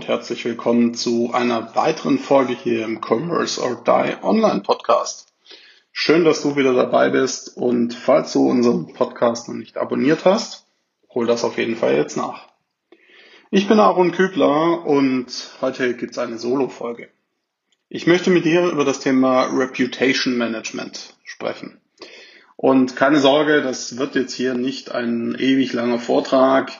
Und herzlich willkommen zu einer weiteren Folge hier im Commerce or Die Online Podcast. Schön, dass du wieder dabei bist und falls du unseren Podcast noch nicht abonniert hast, hol das auf jeden Fall jetzt nach. Ich bin Aaron Kübler und heute gibt es eine Solo-Folge. Ich möchte mit dir über das Thema Reputation Management sprechen. Und keine Sorge, das wird jetzt hier nicht ein ewig langer Vortrag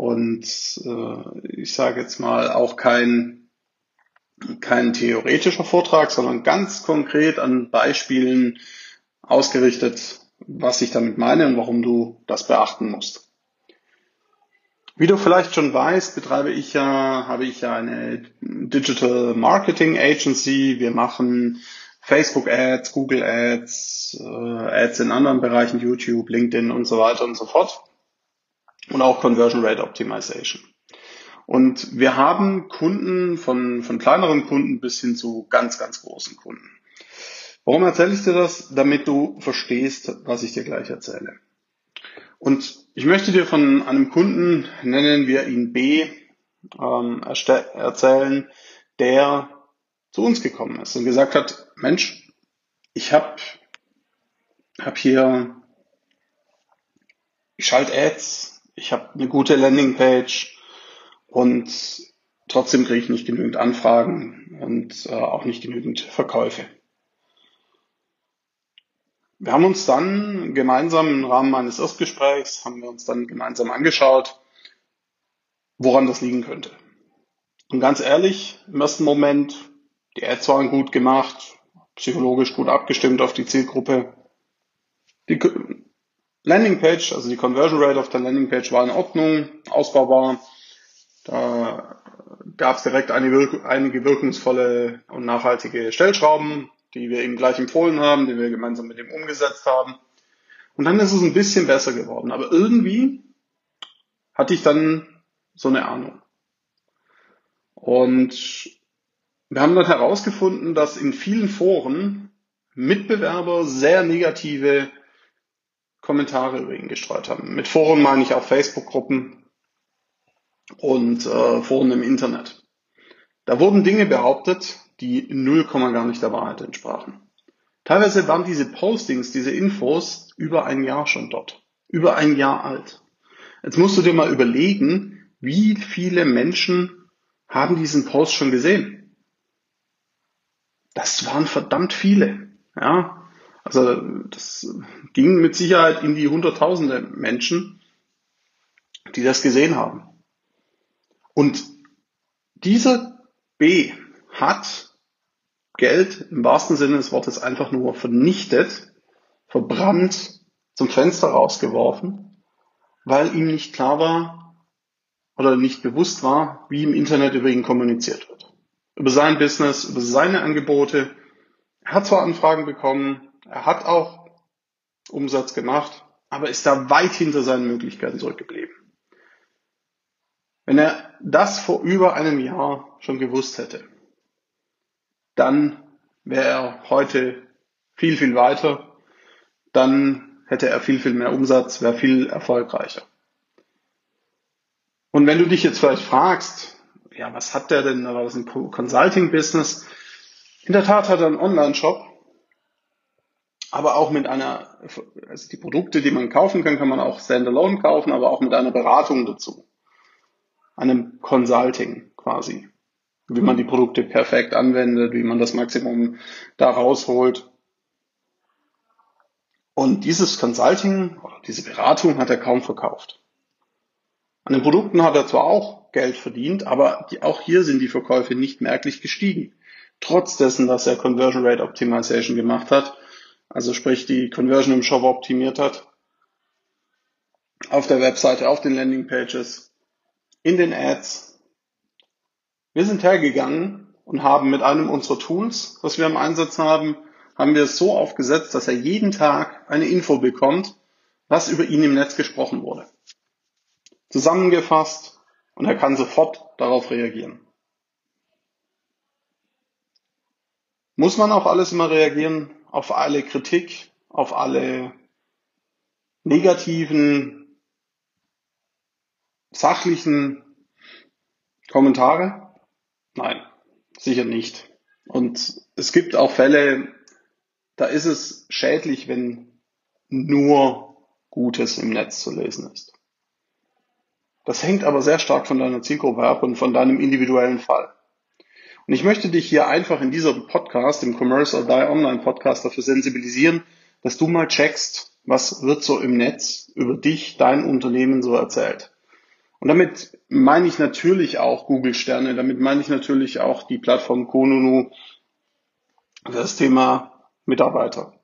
und äh, ich sage jetzt mal auch kein, kein theoretischer Vortrag, sondern ganz konkret an Beispielen ausgerichtet, was ich damit meine und warum du das beachten musst. Wie du vielleicht schon weißt, betreibe ich ja, habe ich ja eine Digital Marketing Agency. Wir machen Facebook Ads, Google Ads, äh, Ads in anderen Bereichen, YouTube, LinkedIn und so weiter und so fort und auch Conversion Rate Optimization. Und wir haben Kunden von, von kleineren Kunden bis hin zu ganz, ganz großen Kunden. Warum erzähle ich dir das? Damit du verstehst, was ich dir gleich erzähle. Und ich möchte dir von einem Kunden, nennen wir ihn B, ähm, erzählen, der zu uns gekommen ist und gesagt hat, Mensch, ich habe hab hier, ich schalte Ads, ich habe eine gute Landingpage und trotzdem kriege ich nicht genügend Anfragen und äh, auch nicht genügend Verkäufe. Wir haben uns dann gemeinsam im Rahmen meines Erstgesprächs, haben wir uns dann gemeinsam angeschaut, woran das liegen könnte. Und ganz ehrlich, im ersten Moment, die Ads waren gut gemacht, psychologisch gut abgestimmt auf die Zielgruppe. Die Landingpage, also die Conversion Rate auf der Landingpage war in Ordnung, ausbaubar. Da gab es direkt einige, einige wirkungsvolle und nachhaltige Stellschrauben, die wir ihm gleich empfohlen haben, die wir gemeinsam mit ihm umgesetzt haben. Und dann ist es ein bisschen besser geworden. Aber irgendwie hatte ich dann so eine Ahnung. Und wir haben dann herausgefunden, dass in vielen Foren Mitbewerber sehr negative Kommentare über ihn gestreut haben. Mit Foren meine ich auch Facebook-Gruppen und äh, Foren im Internet. Da wurden Dinge behauptet, die 0, gar nicht der Wahrheit entsprachen. Teilweise waren diese Postings, diese Infos über ein Jahr schon dort. Über ein Jahr alt. Jetzt musst du dir mal überlegen, wie viele Menschen haben diesen Post schon gesehen. Das waren verdammt viele. Ja, also das ging mit Sicherheit in die Hunderttausende Menschen, die das gesehen haben. Und dieser B hat Geld im wahrsten Sinne des Wortes einfach nur vernichtet, verbrannt, zum Fenster rausgeworfen, weil ihm nicht klar war oder nicht bewusst war, wie im Internet über ihn kommuniziert wird. Über sein Business, über seine Angebote. Er hat zwar Anfragen bekommen, er hat auch Umsatz gemacht, aber ist da weit hinter seinen Möglichkeiten zurückgeblieben. Wenn er das vor über einem Jahr schon gewusst hätte, dann wäre er heute viel, viel weiter, dann hätte er viel, viel mehr Umsatz, wäre viel erfolgreicher. Und wenn du dich jetzt vielleicht fragst, ja, was hat der denn, war das ein Consulting-Business? In der Tat hat er einen Online-Shop, aber auch mit einer, also die Produkte, die man kaufen kann, kann man auch standalone kaufen, aber auch mit einer Beratung dazu. Einem Consulting quasi. Wie man die Produkte perfekt anwendet, wie man das Maximum da rausholt. Und dieses Consulting diese Beratung hat er kaum verkauft. An den Produkten hat er zwar auch Geld verdient, aber die, auch hier sind die Verkäufe nicht merklich gestiegen. Trotz dessen, dass er Conversion Rate Optimization gemacht hat also sprich die Conversion im Shop optimiert hat, auf der Webseite, auf den Landingpages, in den Ads. Wir sind hergegangen und haben mit einem unserer Tools, was wir im Einsatz haben, haben wir es so aufgesetzt, dass er jeden Tag eine Info bekommt, was über ihn im Netz gesprochen wurde. Zusammengefasst und er kann sofort darauf reagieren. Muss man auf alles immer reagieren? Auf alle Kritik, auf alle negativen, sachlichen Kommentare? Nein, sicher nicht. Und es gibt auch Fälle, da ist es schädlich, wenn nur Gutes im Netz zu lesen ist. Das hängt aber sehr stark von deiner Zielgruppe ab und von deinem individuellen Fall. Und ich möchte dich hier einfach in diesem Podcast, im Commerce or Die Online Podcast dafür sensibilisieren, dass du mal checkst, was wird so im Netz über dich, dein Unternehmen so erzählt. Und damit meine ich natürlich auch Google Sterne, damit meine ich natürlich auch die Plattform Konunu, das Thema Mitarbeiter.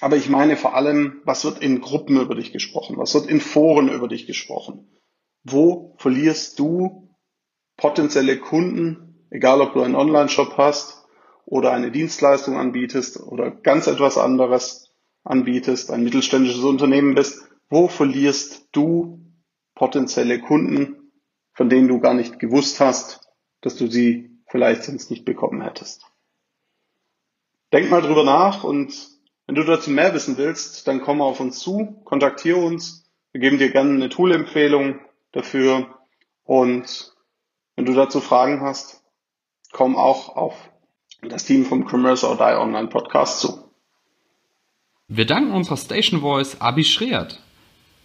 Aber ich meine vor allem, was wird in Gruppen über dich gesprochen? Was wird in Foren über dich gesprochen? Wo verlierst du potenzielle Kunden, egal ob du einen Online-Shop hast oder eine Dienstleistung anbietest oder ganz etwas anderes anbietest, ein mittelständisches Unternehmen bist, wo verlierst du potenzielle Kunden, von denen du gar nicht gewusst hast, dass du sie vielleicht sonst nicht bekommen hättest. Denk mal drüber nach und wenn du dazu mehr wissen willst, dann komm auf uns zu, kontaktiere uns, wir geben dir gerne eine Tool-Empfehlung dafür und wenn du dazu Fragen hast, komm auch auf das Team vom Commerce or Die Online Podcast zu. Wir danken unserer Station Voice Abi Schreert.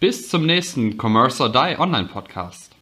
Bis zum nächsten Commerce or Die Online Podcast.